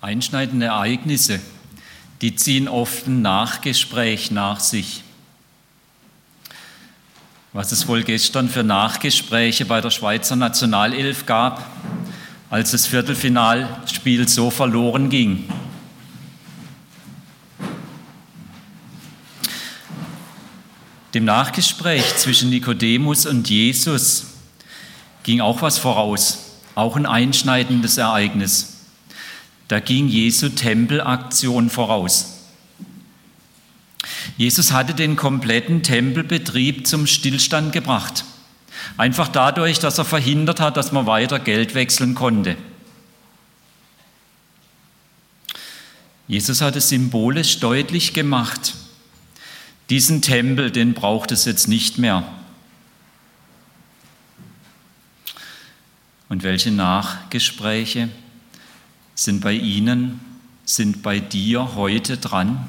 Einschneidende Ereignisse, die ziehen oft ein Nachgespräch nach sich. Was es wohl gestern für Nachgespräche bei der Schweizer Nationalelf gab, als das Viertelfinalspiel so verloren ging. Dem Nachgespräch zwischen Nikodemus und Jesus ging auch was voraus, auch ein einschneidendes Ereignis. Da ging Jesu Tempelaktion voraus. Jesus hatte den kompletten Tempelbetrieb zum Stillstand gebracht. Einfach dadurch, dass er verhindert hat, dass man weiter Geld wechseln konnte. Jesus hat es symbolisch deutlich gemacht. Diesen Tempel, den braucht es jetzt nicht mehr. Und welche Nachgespräche sind bei Ihnen, sind bei dir heute dran?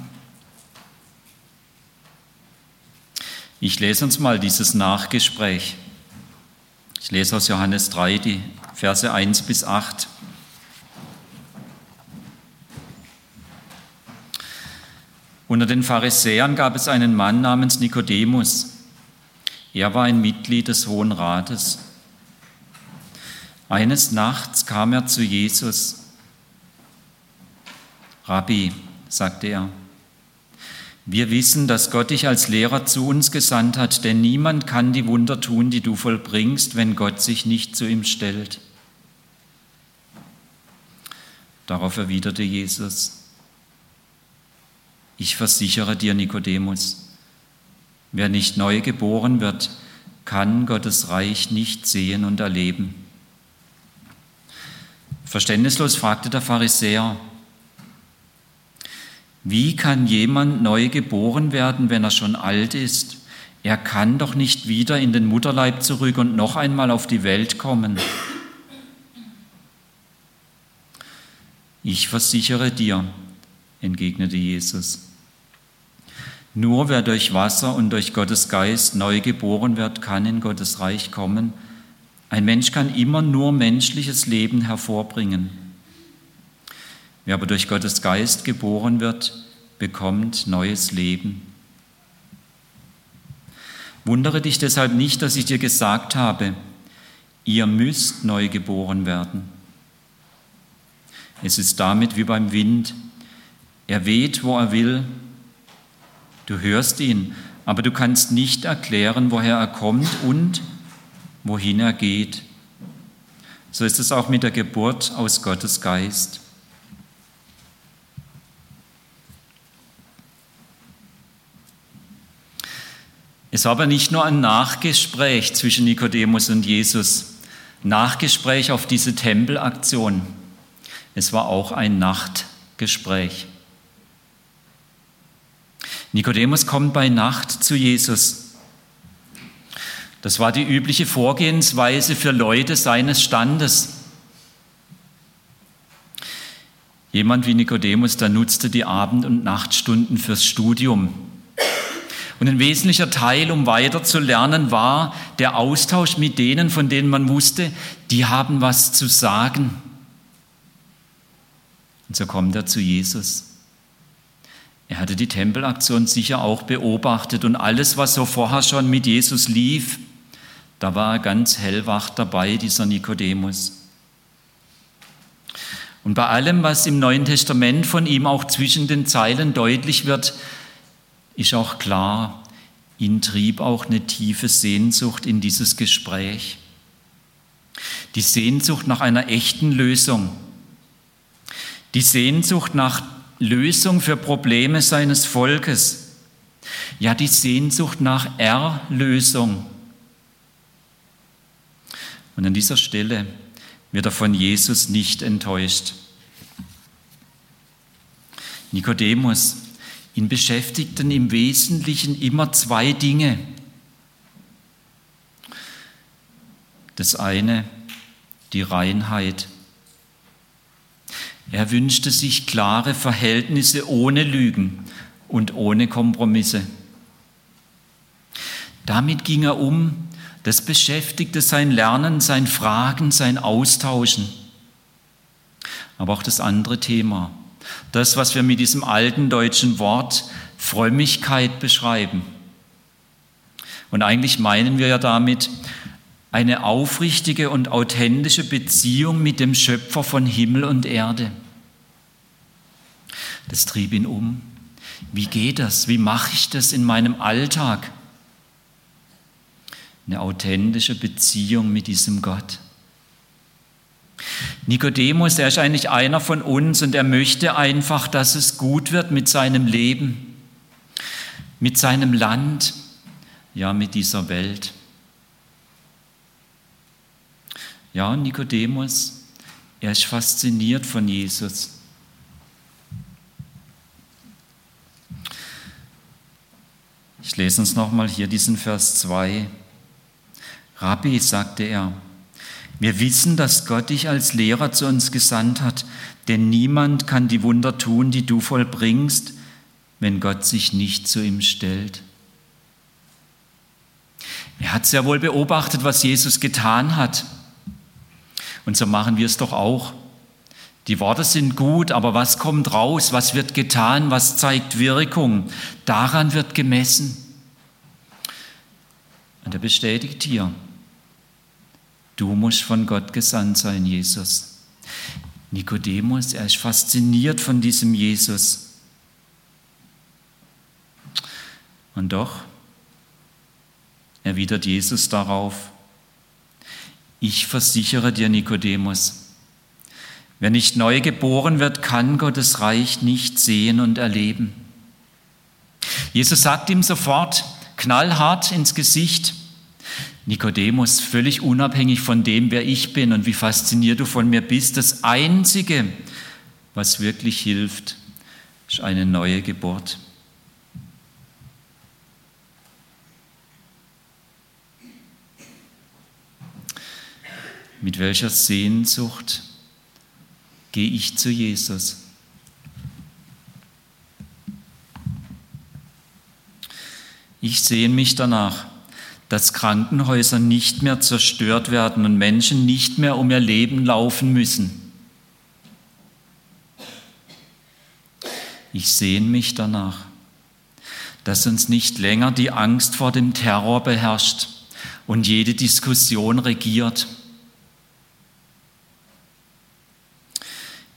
Ich lese uns mal dieses Nachgespräch. Ich lese aus Johannes 3 die Verse 1 bis 8. Unter den Pharisäern gab es einen Mann namens Nikodemus. Er war ein Mitglied des Hohen Rates. Eines Nachts kam er zu Jesus Rabbi, sagte er, wir wissen, dass Gott dich als Lehrer zu uns gesandt hat, denn niemand kann die Wunder tun, die du vollbringst, wenn Gott sich nicht zu ihm stellt. Darauf erwiderte Jesus, ich versichere dir, Nikodemus, wer nicht neu geboren wird, kann Gottes Reich nicht sehen und erleben. Verständnislos fragte der Pharisäer, wie kann jemand neu geboren werden, wenn er schon alt ist? Er kann doch nicht wieder in den Mutterleib zurück und noch einmal auf die Welt kommen. Ich versichere dir, entgegnete Jesus, nur wer durch Wasser und durch Gottes Geist neu geboren wird, kann in Gottes Reich kommen. Ein Mensch kann immer nur menschliches Leben hervorbringen. Wer aber durch Gottes Geist geboren wird, bekommt neues Leben. Wundere dich deshalb nicht, dass ich dir gesagt habe, ihr müsst neu geboren werden. Es ist damit wie beim Wind. Er weht, wo er will. Du hörst ihn, aber du kannst nicht erklären, woher er kommt und wohin er geht. So ist es auch mit der Geburt aus Gottes Geist. Es war aber nicht nur ein Nachgespräch zwischen Nikodemus und Jesus, Nachgespräch auf diese Tempelaktion. Es war auch ein Nachtgespräch. Nikodemus kommt bei Nacht zu Jesus. Das war die übliche Vorgehensweise für Leute seines Standes. Jemand wie Nikodemus, der nutzte die Abend- und Nachtstunden fürs Studium. Und ein wesentlicher Teil, um weiterzulernen, war der Austausch mit denen, von denen man wusste, die haben was zu sagen. Und so kommt er zu Jesus. Er hatte die Tempelaktion sicher auch beobachtet und alles, was so vorher schon mit Jesus lief, da war er ganz hellwach dabei, dieser Nikodemus. Und bei allem, was im Neuen Testament von ihm auch zwischen den Zeilen deutlich wird, ist auch klar, ihn trieb auch eine tiefe Sehnsucht in dieses Gespräch. Die Sehnsucht nach einer echten Lösung. Die Sehnsucht nach Lösung für Probleme seines Volkes. Ja, die Sehnsucht nach Erlösung. Und an dieser Stelle wird er von Jesus nicht enttäuscht. Nikodemus, Ihn beschäftigten im Wesentlichen immer zwei Dinge. Das eine, die Reinheit. Er wünschte sich klare Verhältnisse ohne Lügen und ohne Kompromisse. Damit ging er um, das beschäftigte sein Lernen, sein Fragen, sein Austauschen. aber auch das andere Thema. Das, was wir mit diesem alten deutschen Wort Frömmigkeit beschreiben. Und eigentlich meinen wir ja damit eine aufrichtige und authentische Beziehung mit dem Schöpfer von Himmel und Erde. Das trieb ihn um. Wie geht das? Wie mache ich das in meinem Alltag? Eine authentische Beziehung mit diesem Gott. Nikodemus, er ist eigentlich einer von uns und er möchte einfach, dass es gut wird mit seinem Leben, mit seinem Land, ja, mit dieser Welt. Ja, Nikodemus, er ist fasziniert von Jesus. Ich lese uns nochmal hier diesen Vers 2. Rabbi, sagte er, wir wissen, dass Gott dich als Lehrer zu uns gesandt hat, denn niemand kann die Wunder tun, die du vollbringst, wenn Gott sich nicht zu ihm stellt. Er hat sehr wohl beobachtet, was Jesus getan hat. Und so machen wir es doch auch. Die Worte sind gut, aber was kommt raus? Was wird getan? Was zeigt Wirkung? Daran wird gemessen. Und er bestätigt hier, du musst von Gott gesandt sein, Jesus. Nikodemus, er ist fasziniert von diesem Jesus. Und doch erwidert Jesus darauf, ich versichere dir, Nikodemus, Wer nicht neu geboren wird, kann Gottes Reich nicht sehen und erleben. Jesus sagt ihm sofort knallhart ins Gesicht, Nikodemus, völlig unabhängig von dem, wer ich bin und wie fasziniert du von mir bist, das Einzige, was wirklich hilft, ist eine neue Geburt. Mit welcher Sehnsucht gehe ich zu Jesus. Ich sehne mich danach, dass Krankenhäuser nicht mehr zerstört werden und Menschen nicht mehr um ihr Leben laufen müssen. Ich sehne mich danach, dass uns nicht länger die Angst vor dem Terror beherrscht und jede Diskussion regiert.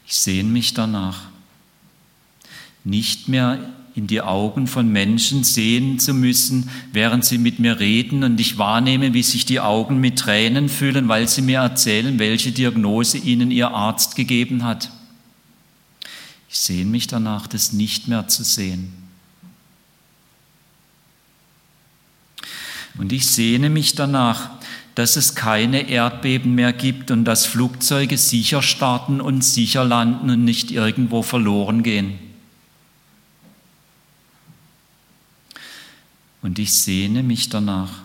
Ich sehne mich danach, nicht mehr in die Augen von Menschen sehen zu müssen, während sie mit mir reden und ich wahrnehme, wie sich die Augen mit Tränen füllen, weil sie mir erzählen, welche Diagnose ihnen ihr Arzt gegeben hat. Ich sehne mich danach, das nicht mehr zu sehen. Und ich sehne mich danach, dass es keine Erdbeben mehr gibt und dass Flugzeuge sicher starten und sicher landen und nicht irgendwo verloren gehen. Und ich sehne mich danach,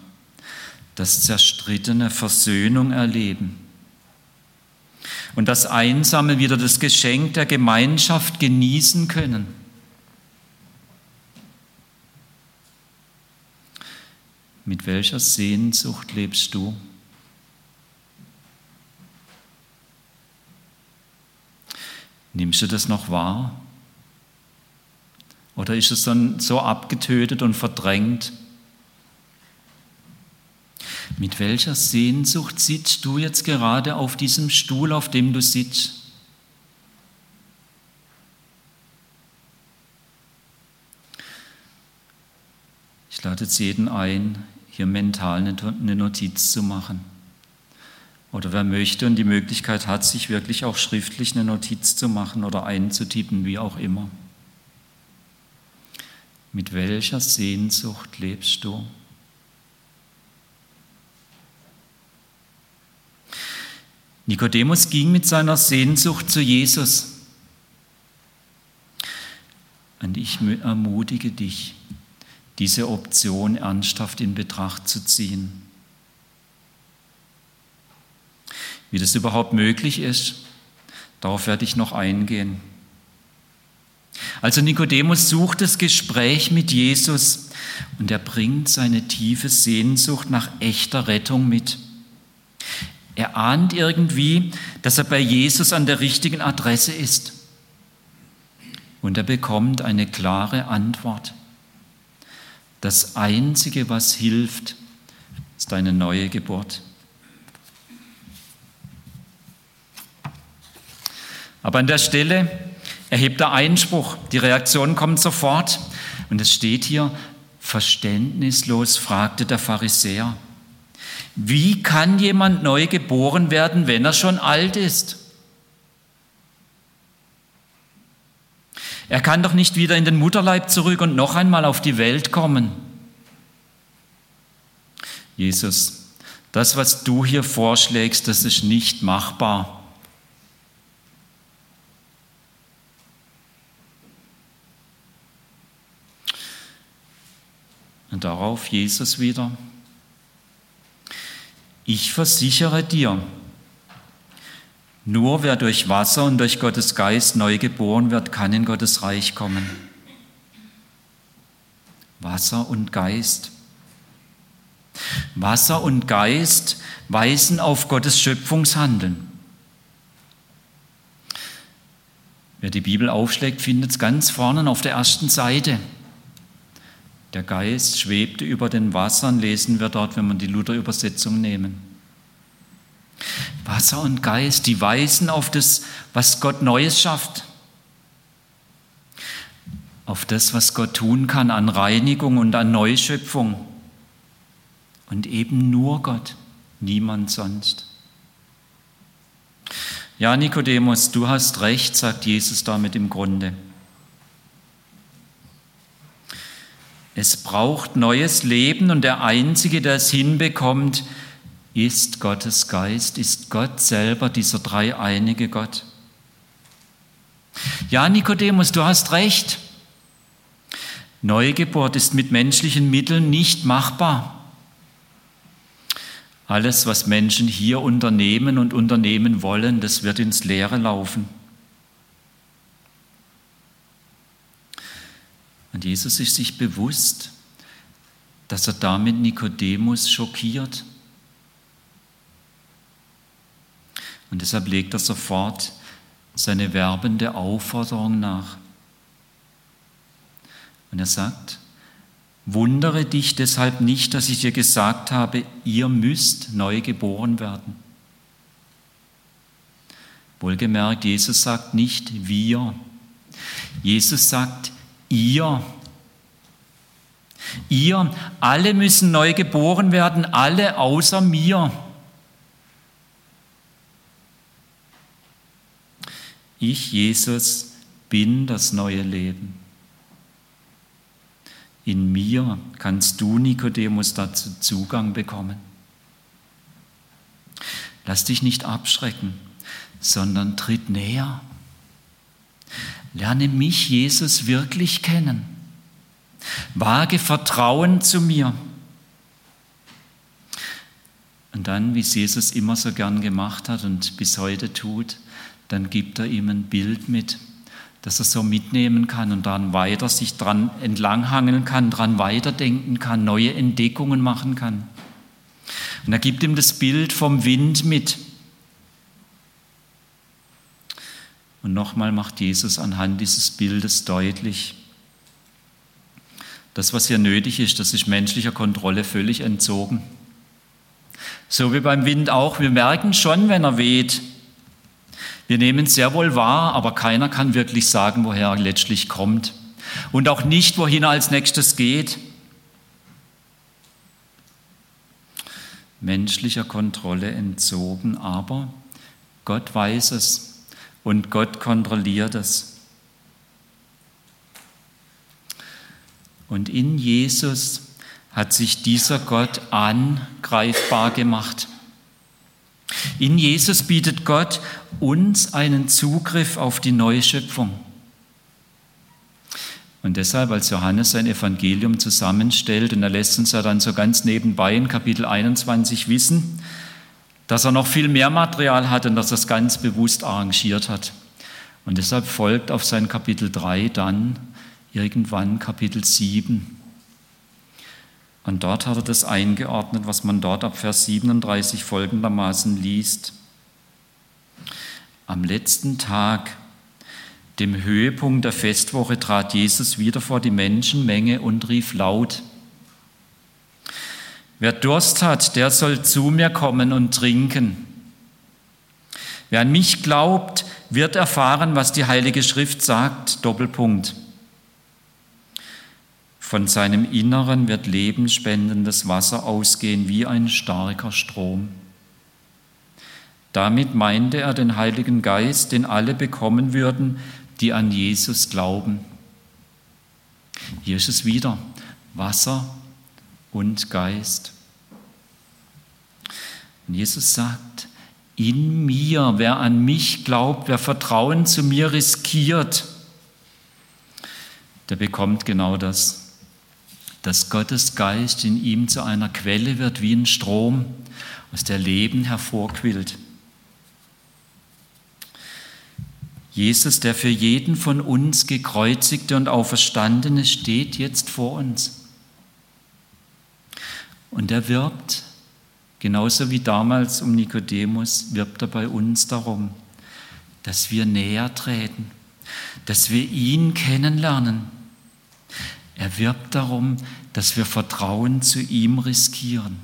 dass Zerstrittene Versöhnung erleben und dass Einsame wieder das Geschenk der Gemeinschaft genießen können. Mit welcher Sehnsucht lebst du? Nimmst du das noch wahr? Oder ist es dann so abgetötet und verdrängt? Mit welcher Sehnsucht sitzt du jetzt gerade auf diesem Stuhl, auf dem du sitzt? Ich lade jetzt jeden ein, hier mental eine Notiz zu machen. Oder wer möchte und die Möglichkeit hat, sich wirklich auch schriftlich eine Notiz zu machen oder einzutippen, wie auch immer. Mit welcher Sehnsucht lebst du? Nikodemus ging mit seiner Sehnsucht zu Jesus. Und ich ermutige dich, diese Option ernsthaft in Betracht zu ziehen. Wie das überhaupt möglich ist, darauf werde ich noch eingehen. Also Nikodemus sucht das Gespräch mit Jesus und er bringt seine tiefe Sehnsucht nach echter Rettung mit. Er ahnt irgendwie, dass er bei Jesus an der richtigen Adresse ist. Und er bekommt eine klare Antwort. Das Einzige, was hilft, ist eine neue Geburt. Aber an der Stelle erhebt er Einspruch. Die Reaktion kommt sofort. Und es steht hier, verständnislos fragte der Pharisäer, wie kann jemand neu geboren werden, wenn er schon alt ist? Er kann doch nicht wieder in den Mutterleib zurück und noch einmal auf die Welt kommen. Jesus, das, was du hier vorschlägst, das ist nicht machbar. Und darauf Jesus wieder. Ich versichere dir, nur wer durch Wasser und durch Gottes Geist neu geboren wird, kann in Gottes Reich kommen. Wasser und Geist. Wasser und Geist weisen auf Gottes Schöpfungshandeln. Wer die Bibel aufschlägt, findet es ganz vorne auf der ersten Seite. Der Geist schwebte über den Wassern, lesen wir dort, wenn wir die Luther-Übersetzung nehmen. Wasser und Geist, die weisen auf das, was Gott Neues schafft, auf das, was Gott tun kann an Reinigung und an Neuschöpfung. Und eben nur Gott, niemand sonst. Ja, Nikodemus, du hast recht, sagt Jesus damit im Grunde. Es braucht neues Leben und der Einzige, der es hinbekommt, ist Gottes Geist, ist Gott selber, dieser dreieinige Gott. Ja, Nikodemus, du hast recht. Neugeburt ist mit menschlichen Mitteln nicht machbar. Alles, was Menschen hier unternehmen und unternehmen wollen, das wird ins Leere laufen. Und Jesus ist sich bewusst, dass er damit Nikodemus schockiert. Und deshalb legt er sofort seine werbende Aufforderung nach. Und er sagt, wundere dich deshalb nicht, dass ich dir gesagt habe, ihr müsst neu geboren werden. Wohlgemerkt, Jesus sagt nicht wir. Jesus sagt Ihr. Ihr, alle müssen neu geboren werden, alle außer mir. Ich, Jesus, bin das neue Leben. In mir kannst du, Nikodemus, dazu Zugang bekommen. Lass dich nicht abschrecken, sondern tritt näher. Lerne mich, Jesus, wirklich kennen. Wage Vertrauen zu mir. Und dann, wie es Jesus immer so gern gemacht hat und bis heute tut, dann gibt er ihm ein Bild mit, das er so mitnehmen kann und dann weiter sich dran entlanghangeln kann, dran weiterdenken kann, neue Entdeckungen machen kann. Und er gibt ihm das Bild vom Wind mit. Und nochmal macht Jesus anhand dieses Bildes deutlich, das, was hier nötig ist, das ist menschlicher Kontrolle völlig entzogen. So wie beim Wind auch. Wir merken schon, wenn er weht. Wir nehmen es sehr wohl wahr, aber keiner kann wirklich sagen, woher er letztlich kommt. Und auch nicht, wohin er als nächstes geht. Menschlicher Kontrolle entzogen, aber Gott weiß es und Gott kontrolliert es. Und in Jesus hat sich dieser Gott angreifbar gemacht. In Jesus bietet Gott uns einen Zugriff auf die neue Schöpfung. Und deshalb, als Johannes sein Evangelium zusammenstellt, und er lässt uns ja dann so ganz nebenbei in Kapitel 21 wissen, dass er noch viel mehr Material hat und dass er es ganz bewusst arrangiert hat. Und deshalb folgt auf sein Kapitel 3 dann irgendwann Kapitel 7. Und dort hat er das eingeordnet, was man dort ab Vers 37 folgendermaßen liest. Am letzten Tag, dem Höhepunkt der Festwoche, trat Jesus wieder vor die Menschenmenge und rief laut, Wer Durst hat, der soll zu mir kommen und trinken. Wer an mich glaubt, wird erfahren, was die Heilige Schrift sagt. Doppelpunkt. Von seinem Inneren wird lebensspendendes Wasser ausgehen wie ein starker Strom. Damit meinte er den Heiligen Geist, den alle bekommen würden, die an Jesus glauben. Hier ist es wieder, Wasser und Geist. Und Jesus sagt, in mir, wer an mich glaubt, wer Vertrauen zu mir riskiert, der bekommt genau das, dass Gottes Geist in ihm zu einer Quelle wird wie ein Strom, aus der Leben hervorquillt. Jesus, der für jeden von uns gekreuzigte und auferstandene, steht jetzt vor uns. Und er wirbt Genauso wie damals um Nikodemus wirbt er bei uns darum, dass wir näher treten, dass wir ihn kennenlernen. Er wirbt darum, dass wir Vertrauen zu ihm riskieren.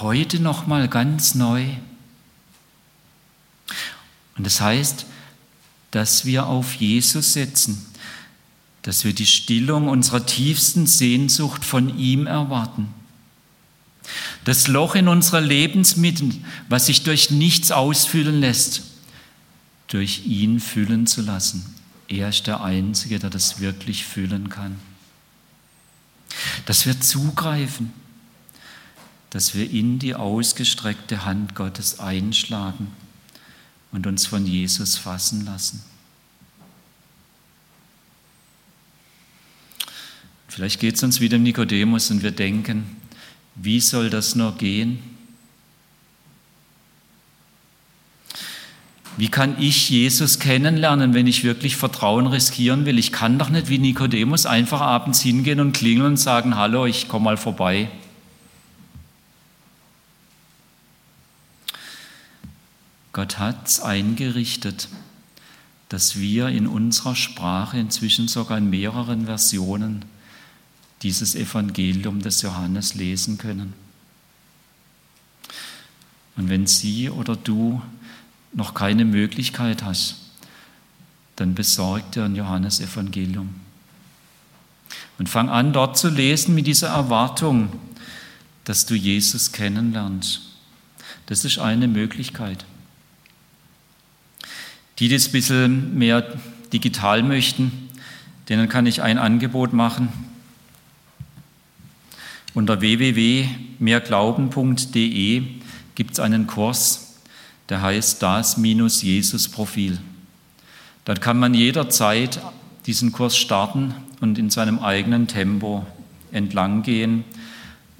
Heute noch mal ganz neu. Und das heißt, dass wir auf Jesus setzen, dass wir die Stillung unserer tiefsten Sehnsucht von ihm erwarten das Loch in unserer Lebensmitte, was sich durch nichts ausfüllen lässt, durch ihn füllen zu lassen. Er ist der Einzige, der das wirklich füllen kann. Dass wir zugreifen, dass wir in die ausgestreckte Hand Gottes einschlagen und uns von Jesus fassen lassen. Vielleicht geht es uns wie dem Nikodemus und wir denken, wie soll das nur gehen? Wie kann ich Jesus kennenlernen, wenn ich wirklich Vertrauen riskieren will? Ich kann doch nicht wie Nikodemus einfach abends hingehen und klingeln und sagen, hallo, ich komme mal vorbei. Gott hat es eingerichtet, dass wir in unserer Sprache, inzwischen sogar in mehreren Versionen, dieses Evangelium des Johannes lesen können. Und wenn Sie oder du noch keine Möglichkeit hast, dann besorg dir ein Johannesevangelium. Und fang an, dort zu lesen mit dieser Erwartung, dass du Jesus kennenlernst. Das ist eine Möglichkeit. Die, die es ein bisschen mehr digital möchten, denen kann ich ein Angebot machen. Unter www.mehrglauben.de gibt es einen Kurs, der heißt das minus Jesus Profil. Dort kann man jederzeit diesen Kurs starten und in seinem eigenen Tempo entlang gehen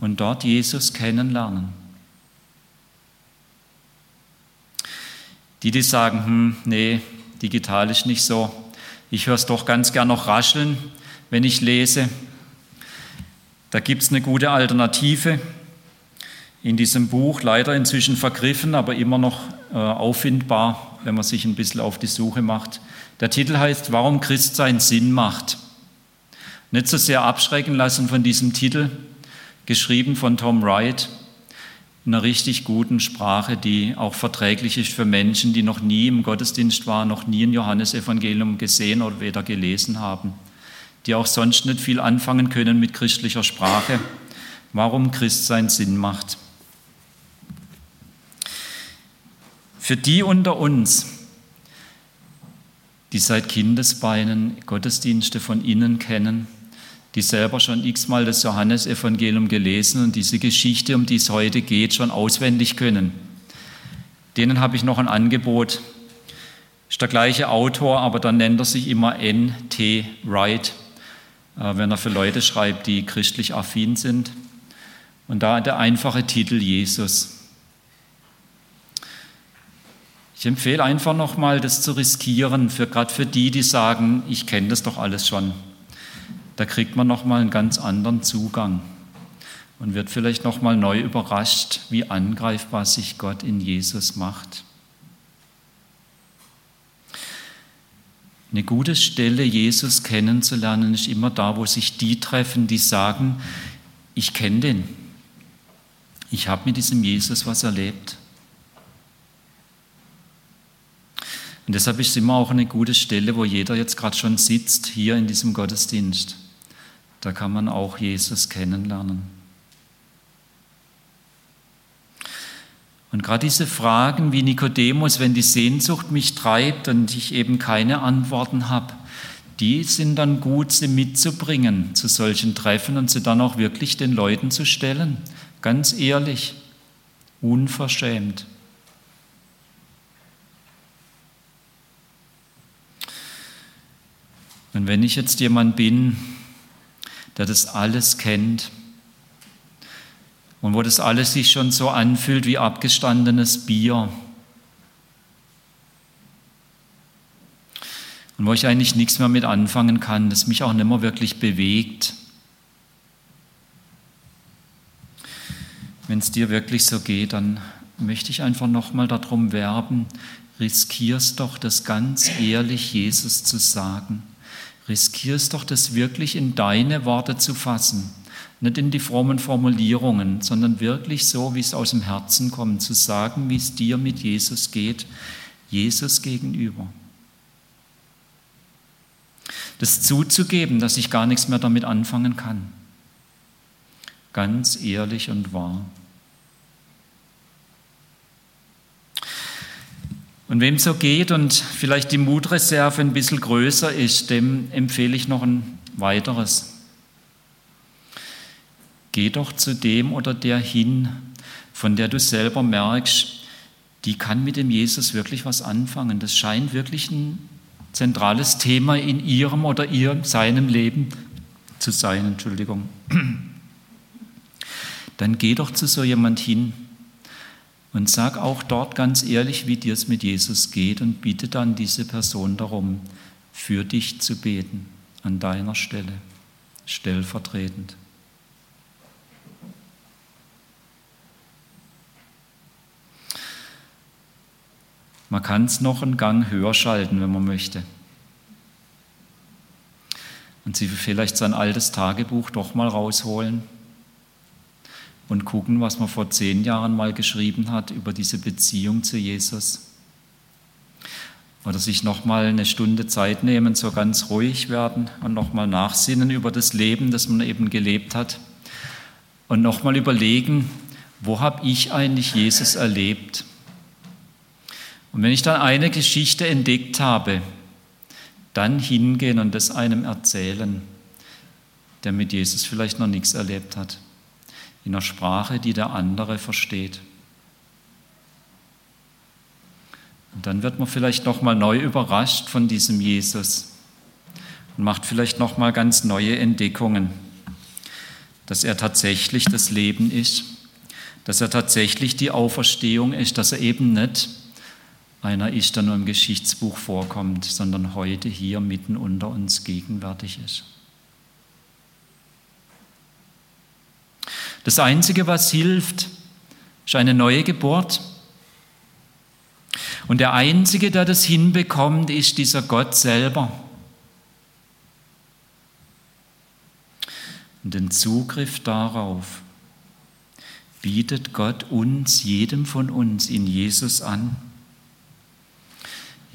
und dort Jesus kennenlernen. Die, die sagen, hm, nee, digital ist nicht so, ich höre es doch ganz gern noch rascheln, wenn ich lese, da gibt es eine gute Alternative in diesem Buch, leider inzwischen vergriffen, aber immer noch äh, auffindbar, wenn man sich ein bisschen auf die Suche macht. Der Titel heißt, warum Christsein Sinn macht. Nicht so sehr abschrecken lassen von diesem Titel, geschrieben von Tom Wright, in einer richtig guten Sprache, die auch verträglich ist für Menschen, die noch nie im Gottesdienst waren, noch nie ein Johannesevangelium gesehen oder weder gelesen haben die auch sonst nicht viel anfangen können mit christlicher Sprache, warum Christsein Sinn macht. Für die unter uns, die seit Kindesbeinen Gottesdienste von innen kennen, die selber schon x-mal das Johannesevangelium gelesen und diese Geschichte, um die es heute geht, schon auswendig können. Denen habe ich noch ein Angebot. Ist der gleiche Autor, aber dann nennt er sich immer N.T. Wright. Äh, wenn er für Leute schreibt, die christlich affin sind. Und da der einfache Titel Jesus. Ich empfehle einfach nochmal, das zu riskieren, für, gerade für die, die sagen, ich kenne das doch alles schon. da kriegt man nochmal einen ganz anderen Zugang und wird vielleicht nochmal neu überrascht, wie angreifbar sich Gott in Jesus macht. Eine gute Stelle, Jesus kennenzulernen, ist immer da, wo sich die treffen, die sagen, ich kenne den. Ich habe mit diesem Jesus was erlebt. Und deshalb ist es immer auch eine gute Stelle, wo jeder jetzt gerade schon sitzt, hier in diesem Gottesdienst. Da kann man auch Jesus kennenlernen. Und gerade diese Fragen wie Nikodemus, wenn die Sehnsucht mich treibt und ich eben keine Antworten habe, die sind dann gut, sie mitzubringen zu solchen Treffen und sie dann auch wirklich den Leuten zu stellen. Ganz ehrlich, unverschämt. Und wenn ich jetzt jemand bin, der das alles kennt und wo das alles sich schon so anfühlt wie abgestandenes Bier. Und wo ich eigentlich nichts mehr mit anfangen kann, das mich auch nicht mehr wirklich bewegt. Wenn es dir wirklich so geht, dann möchte ich einfach nochmal darum werben, riskierst doch das ganz ehrlich Jesus zu sagen. Riskierst doch das wirklich in deine Worte zu fassen, nicht in die frommen Formulierungen, sondern wirklich so, wie es aus dem Herzen kommt, zu sagen, wie es dir mit Jesus geht, Jesus gegenüber. Das zuzugeben, dass ich gar nichts mehr damit anfangen kann. Ganz ehrlich und wahr. Und wem so geht und vielleicht die Mutreserve ein bisschen größer ist, dem empfehle ich noch ein weiteres. Geh doch zu dem oder der hin, von der du selber merkst, die kann mit dem Jesus wirklich was anfangen. Das scheint wirklich ein zentrales Thema in ihrem oder ihrem, seinem Leben zu sein. Entschuldigung. Dann geh doch zu so jemand hin und sag auch dort ganz ehrlich, wie dir es mit Jesus geht und bitte dann diese Person darum, für dich zu beten, an deiner Stelle, stellvertretend. Man kann es noch einen Gang höher schalten, wenn man möchte. Und sie vielleicht sein altes Tagebuch doch mal rausholen und gucken, was man vor zehn Jahren mal geschrieben hat über diese Beziehung zu Jesus. Oder sich nochmal eine Stunde Zeit nehmen, so ganz ruhig werden und nochmal nachsinnen über das Leben, das man eben gelebt hat. Und nochmal überlegen, wo habe ich eigentlich Jesus erlebt? Und wenn ich dann eine Geschichte entdeckt habe, dann hingehen und das einem erzählen, der mit Jesus vielleicht noch nichts erlebt hat in einer Sprache, die der andere versteht. Und dann wird man vielleicht noch mal neu überrascht von diesem Jesus und macht vielleicht noch mal ganz neue Entdeckungen, dass er tatsächlich das Leben ist, dass er tatsächlich die Auferstehung ist, dass er eben nicht einer ist, der nur im Geschichtsbuch vorkommt, sondern heute hier mitten unter uns gegenwärtig ist. Das Einzige, was hilft, ist eine neue Geburt. Und der Einzige, der das hinbekommt, ist dieser Gott selber. Und den Zugriff darauf bietet Gott uns, jedem von uns, in Jesus an.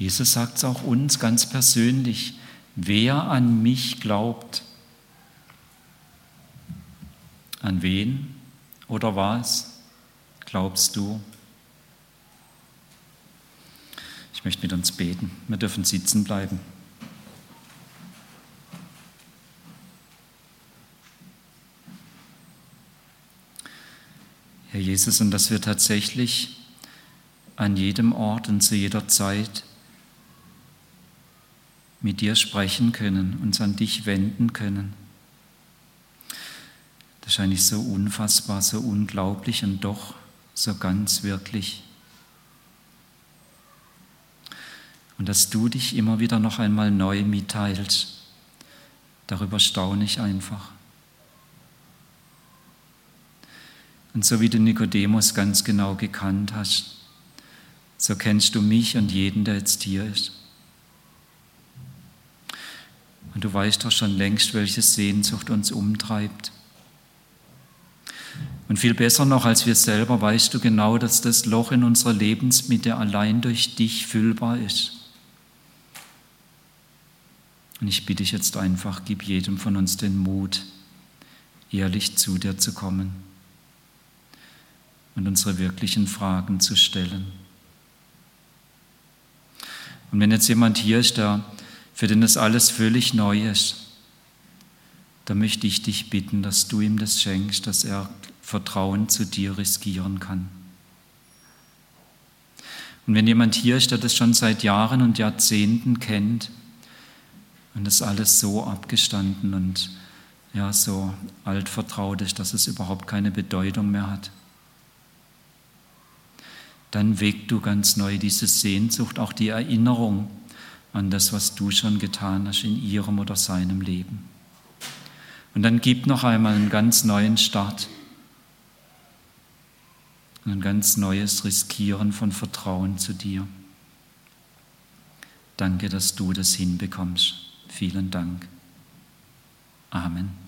Jesus sagt es auch uns ganz persönlich, wer an mich glaubt, an wen oder was glaubst du? Ich möchte mit uns beten. Wir dürfen sitzen bleiben. Herr Jesus, und dass wir tatsächlich an jedem Ort und zu jeder Zeit mit dir sprechen können, uns an dich wenden können. Das ist eigentlich so unfassbar, so unglaublich und doch so ganz wirklich. Und dass du dich immer wieder noch einmal neu mitteilst, Darüber staune ich einfach. Und so wie du Nikodemus ganz genau gekannt hast, so kennst du mich und jeden, der jetzt hier ist. Und du weißt doch schon längst, welche Sehnsucht uns umtreibt. Und viel besser noch als wir selber weißt du genau, dass das Loch in unserer Lebensmitte allein durch dich füllbar ist. Und ich bitte dich jetzt einfach, gib jedem von uns den Mut, ehrlich zu dir zu kommen und unsere wirklichen Fragen zu stellen. Und wenn jetzt jemand hier ist, der, für den das alles völlig neu ist, dann möchte ich dich bitten, dass du ihm das schenkst, dass er Vertrauen zu dir riskieren kann. Und wenn jemand hier ist, der das schon seit Jahren und Jahrzehnten kennt und das alles so abgestanden und ja, so altvertraut ist, dass es überhaupt keine Bedeutung mehr hat, dann weckt du ganz neu diese Sehnsucht, auch die Erinnerung an das, was du schon getan hast in ihrem oder seinem Leben. Und dann gib noch einmal einen ganz neuen Start, ein ganz neues Riskieren von Vertrauen zu dir. Danke, dass du das hinbekommst. Vielen Dank. Amen.